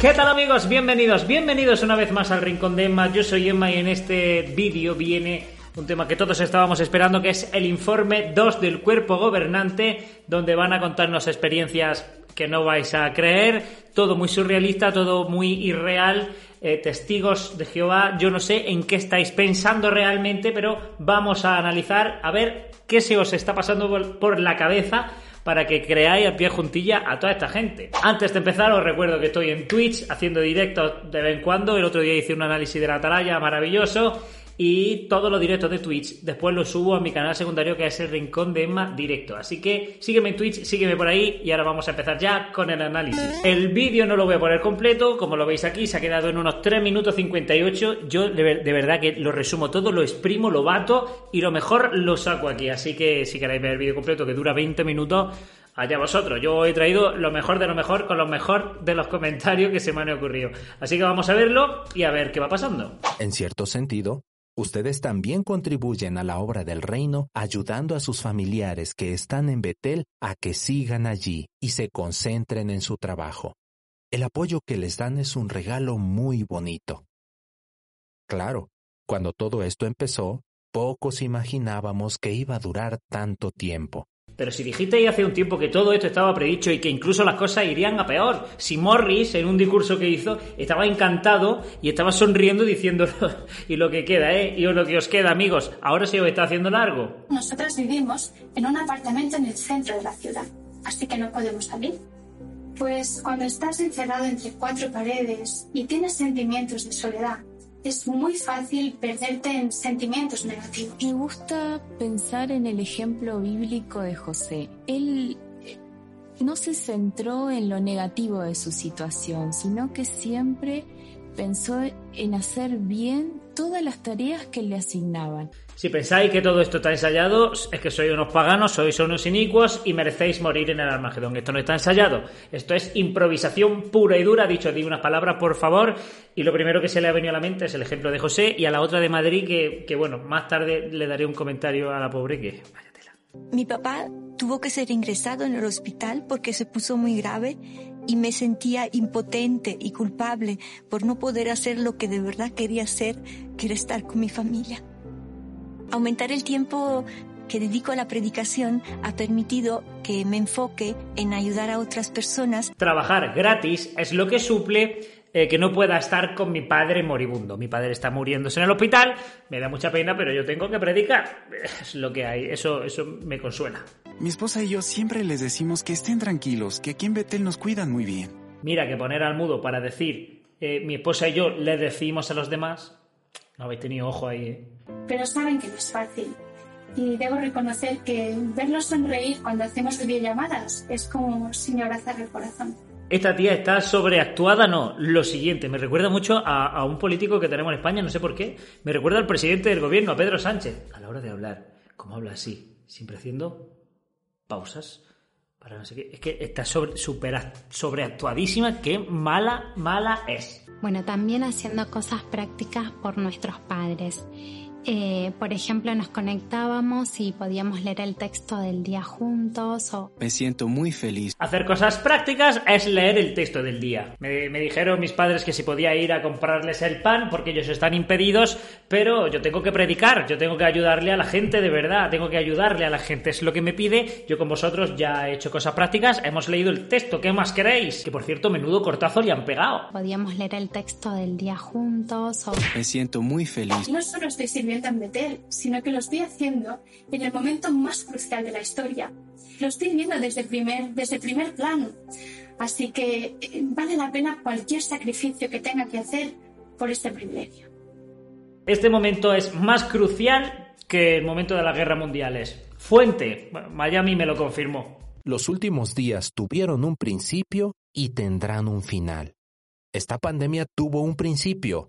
¿Qué tal amigos? Bienvenidos, bienvenidos una vez más al Rincón de Emma. Yo soy Emma y en este vídeo viene un tema que todos estábamos esperando, que es el informe 2 del cuerpo gobernante, donde van a contarnos experiencias que no vais a creer, todo muy surrealista, todo muy irreal, eh, testigos de Jehová, yo no sé en qué estáis pensando realmente, pero vamos a analizar a ver qué se os está pasando por, la cabeza para que creáis a pie juntilla a toda esta gente. Antes de empezar, os recuerdo que estoy en Twitch haciendo directos de vez en cuando. El otro día hice un análisis de la atalaya maravilloso. Y todos los directos de Twitch después los subo a mi canal secundario que es el Rincón de Emma Directo. Así que sígueme en Twitch, sígueme por ahí y ahora vamos a empezar ya con el análisis. El vídeo no lo voy a poner completo, como lo veis aquí, se ha quedado en unos 3 minutos 58. Yo de, de verdad que lo resumo todo, lo exprimo, lo bato y lo mejor lo saco aquí. Así que si queréis ver el vídeo completo que dura 20 minutos, allá vosotros. Yo he traído lo mejor de lo mejor con lo mejor de los comentarios que se me han ocurrido. Así que vamos a verlo y a ver qué va pasando. En cierto sentido, ustedes también contribuyen a la obra del reino ayudando a sus familiares que están en Betel a que sigan allí y se concentren en su trabajo. El apoyo que les dan es un regalo muy bonito. Claro, cuando todo esto empezó, pocos imaginábamos que iba a durar tanto tiempo. Pero si dijisteis hace un tiempo que todo esto estaba predicho y que incluso las cosas irían a peor, si Morris en un discurso que hizo estaba encantado y estaba sonriendo diciéndolo y lo que queda, ¿eh? Y lo que os queda, amigos, ahora se os está haciendo largo. Nosotras vivimos en un apartamento en el centro de la ciudad, así que no podemos salir. Pues cuando estás encerrado entre cuatro paredes y tienes sentimientos de soledad, es muy fácil perderte en sentimientos negativos. Me gusta pensar en el ejemplo bíblico de José. Él no se centró en lo negativo de su situación, sino que siempre pensó en hacer bien todas las tareas que le asignaban. Si pensáis que todo esto está ensayado, es que sois unos paganos, sois unos inicuos y merecéis morir en el Armagedón. Esto no está ensayado, esto es improvisación pura y dura. Dicho, di unas palabras, por favor. Y lo primero que se le ha venido a la mente es el ejemplo de José y a la otra de Madrid, que, que bueno, más tarde le daré un comentario a la pobre que. Váyatela. Mi papá tuvo que ser ingresado en el hospital porque se puso muy grave y me sentía impotente y culpable por no poder hacer lo que de verdad quería hacer, que era estar con mi familia. Aumentar el tiempo que dedico a la predicación ha permitido que me enfoque en ayudar a otras personas. Trabajar gratis es lo que suple eh, que no pueda estar con mi padre moribundo. Mi padre está muriéndose en el hospital, me da mucha pena, pero yo tengo que predicar. Es lo que hay, eso, eso me consuela. Mi esposa y yo siempre les decimos que estén tranquilos, que aquí en Betel nos cuidan muy bien. Mira que poner al mudo para decir eh, mi esposa y yo le decimos a los demás, no habéis tenido ojo ahí, ¿eh? Pero saben que no es fácil. Y debo reconocer que verlos sonreír cuando hacemos videollamadas es como si me abrazara el corazón. Esta tía está sobreactuada, no. Lo siguiente, me recuerda mucho a, a, un político que tenemos en España, no sé por qué. Me recuerda al presidente del gobierno, a Pedro Sánchez. A la hora de hablar, ¿cómo habla así? Siempre haciendo pausas para no sé qué. Es que está sobre, super, sobreactuadísima. Qué mala, mala es. Bueno, también haciendo cosas prácticas por nuestros padres. Eh, por ejemplo, nos conectábamos y podíamos leer el texto del día juntos o... Me siento muy feliz. Hacer cosas prácticas es leer el texto del día. Me, me, dijeron mis padres que si podía ir a comprarles el pan porque ellos están impedidos, pero yo tengo que predicar, yo tengo que ayudarle a la gente de verdad, tengo que ayudarle a la gente, es lo que me pide. Yo con vosotros ya he hecho cosas prácticas, hemos leído el texto, ¿qué más queréis? Que por cierto, menudo cortazo le han pegado. Podíamos leer el texto del día juntos o... Me siento muy feliz. No solo estoy sirviendo en Betel, sino que lo estoy haciendo en el momento más crucial de la historia. Lo estoy viendo desde el primer, desde el primer plano. Así que eh, vale la pena cualquier sacrificio que tenga que hacer por este privilegio. Este momento es más crucial que el momento de las guerras mundiales. Fuente, Miami me lo confirmó. Los últimos días tuvieron un principio y tendrán un final. Esta pandemia tuvo un principio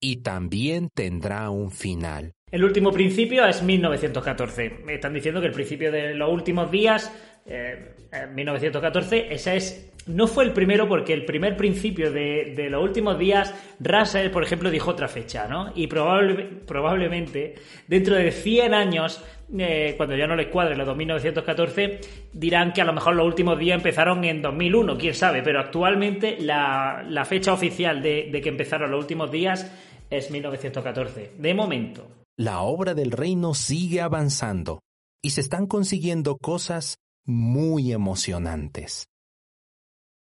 y también tendrá un final. El último principio es 1914. Me están diciendo que el principio de los últimos días, eh, 1914, esa es no fue el primero porque el primer principio de, de los últimos días, Russell, por ejemplo, dijo otra fecha, ¿no? Y probable, probablemente dentro de 100 años, eh, cuando ya no les cuadre los 2914, dirán que a lo mejor los últimos días empezaron en 2001, quién sabe, pero actualmente la, la fecha oficial de, de que empezaron los últimos días es 1914. De momento. La obra del reino sigue avanzando y se están consiguiendo cosas muy emocionantes.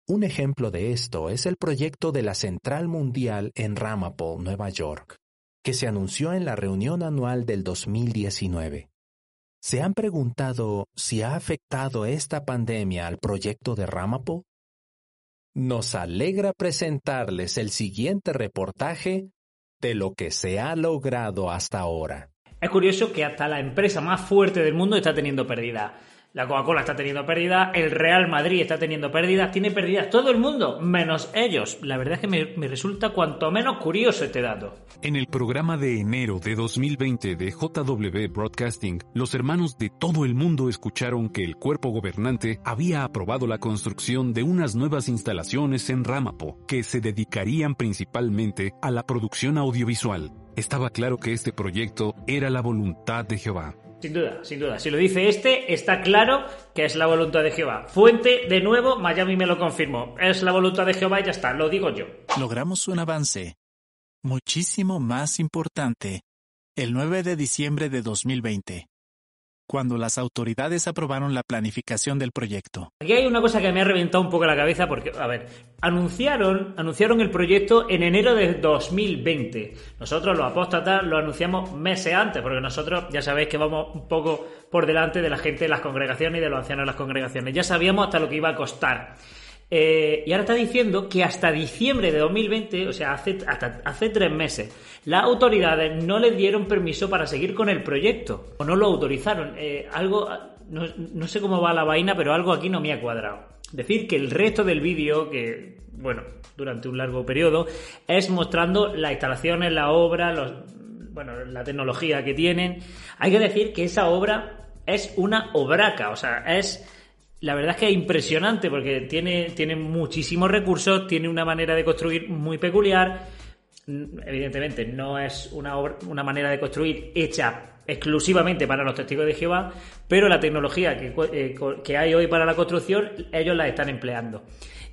Un ejemplo de esto es el proyecto de la Central Mundial en Ramapo, Nueva York, que se anunció en la reunión anual del 2019. ¿Se han preguntado si ha afectado esta pandemia al proyecto de Ramapo? Nos alegra presentarles el siguiente reportaje lo que se ha logrado hasta ahora. Es curioso que hasta la empresa más fuerte del mundo está teniendo pérdida. La Coca-Cola está teniendo pérdida, el Real Madrid está teniendo pérdidas, tiene pérdidas todo el mundo, menos ellos. La verdad es que me, me, resulta cuanto menos curioso este dato. En el programa de enero de 2020 de JW Broadcasting, los hermanos de todo el mundo escucharon que el cuerpo gobernante había aprobado la construcción de unas nuevas instalaciones en Ramapo, que se dedicarían principalmente a la producción audiovisual. Estaba claro que este proyecto era la voluntad de Jehová. Sin duda, sin duda. Si lo dice este, está claro que es la voluntad de Jehová. Fuente, de nuevo, Miami me lo confirmó. Es la voluntad de Jehová y ya está, lo digo yo. Logramos un avance muchísimo más importante el 9 de diciembre de 2020 cuando las autoridades aprobaron la planificación del proyecto. Aquí hay una cosa que me ha reventado un poco la cabeza porque, a ver, anunciaron, anunciaron el proyecto en enero de 2020. Nosotros los apóstatas lo anunciamos meses antes, porque nosotros ya sabéis que vamos un poco por delante de la gente de las congregaciones y de los ancianos de las congregaciones. Ya sabíamos hasta lo que iba a costar. Eh, y ahora está diciendo que hasta diciembre de 2020, o sea, hace, hasta hace tres meses, las autoridades no le dieron permiso para seguir con el proyecto, o no lo autorizaron. Eh, algo, no, no, sé cómo va la vaina, pero algo aquí no me ha cuadrado. Decir que el resto del vídeo, que, bueno, durante un largo periodo, es mostrando las instalaciones, la obra, los, bueno, la tecnología que tienen. Hay que decir que esa obra es una obraca, o sea, es la verdad es que es impresionante porque tiene, tiene muchísimos recursos, tiene una manera de construir muy peculiar. Evidentemente, no es una, obra, una manera de construir hecha exclusivamente para los testigos de Jehová, pero la tecnología que, eh, que hay hoy para la construcción, ellos la están empleando.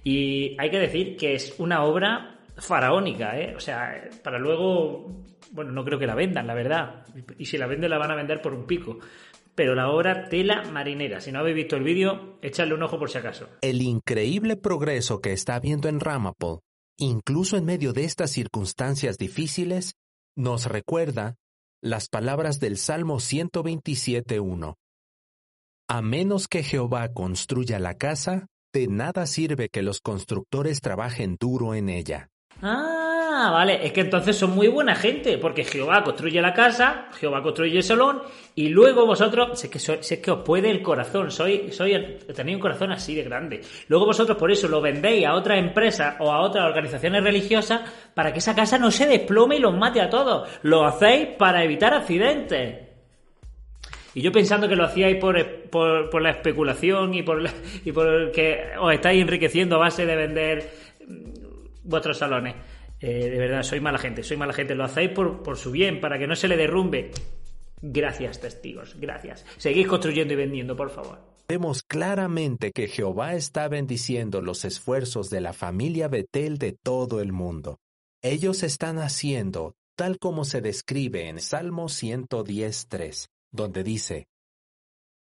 Y hay que decir que es una obra faraónica, ¿eh? O sea, para luego, bueno, no creo que la vendan, la verdad. Y si la venden, la van a vender por un pico pero la obra tela marinera. Si no habéis visto el vídeo, echadle un ojo por si acaso. El increíble progreso que está habiendo en Ramapo, incluso en medio de estas circunstancias difíciles, nos recuerda las palabras del Salmo 127.1. A menos que Jehová construya la casa, de nada sirve que los constructores trabajen duro en ella. Ah, vale, es que entonces son muy buena gente, porque Jehová construye la casa, Jehová construye el salón, y luego vosotros, sé que, soy, sé que os puede el corazón, soy, soy, tenéis un corazón así de grande. Luego vosotros por eso lo vendéis a otra empresa o a otras organizaciones religiosas para que esa casa no se desplome y los mate a todos. Lo hacéis para evitar accidentes. Y yo pensando que lo hacíais por, por, la especulación y por, y por que os estáis enriqueciendo a base de vender vuestros salones. Eh, de verdad, soy mala gente, soy mala gente. Lo hacéis por, por su bien, para que no se le derrumbe. Gracias, testigos, gracias. Seguid construyendo y vendiendo, por favor. Vemos claramente que Jehová está bendiciendo los esfuerzos de la familia Betel de todo el mundo. Ellos están haciendo tal como se describe en Salmo 110.3, donde dice,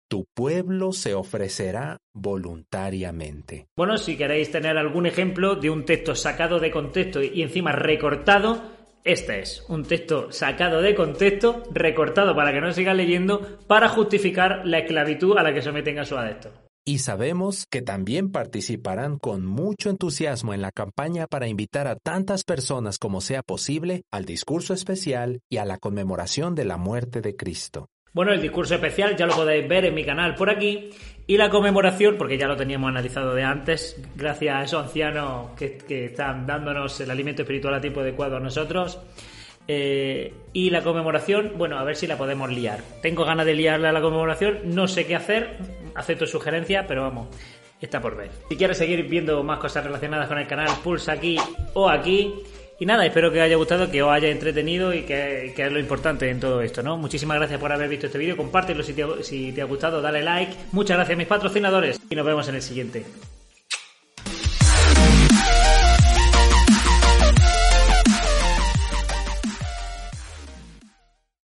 tu pueblo se ofrecerá voluntariamente. Bueno, si queréis tener algún ejemplo de un texto sacado de contexto y encima recortado, este es un texto sacado de contexto, recortado para que no siga leyendo, para justificar la esclavitud a la que someten a su adepto. Y sabemos que también participarán con mucho entusiasmo en la campaña para invitar a tantas personas como sea posible al discurso especial y a la conmemoración de la muerte de Cristo. Bueno, el discurso especial ya lo podéis ver en mi canal por aquí. Y la conmemoración, porque ya lo teníamos analizado de antes, gracias a esos ancianos que, están dándonos el alimento espiritual a tiempo adecuado a nosotros. Eh, y la conmemoración, bueno, a ver si la podemos liar. Tengo ganas de liarla a la conmemoración, no sé qué hacer, acepto sugerencias, pero vamos. está por ver. Si quieres seguir viendo más cosas relacionadas con el canal, pulsa aquí o aquí. Y nada, espero que os haya gustado, que os haya entretenido y que, que, es lo importante en todo esto, ¿no? Muchísimas gracias por haber visto este vídeo, compártelo si te, si te ha gustado, dale like. Muchas gracias a mis patrocinadores y nos vemos en el siguiente.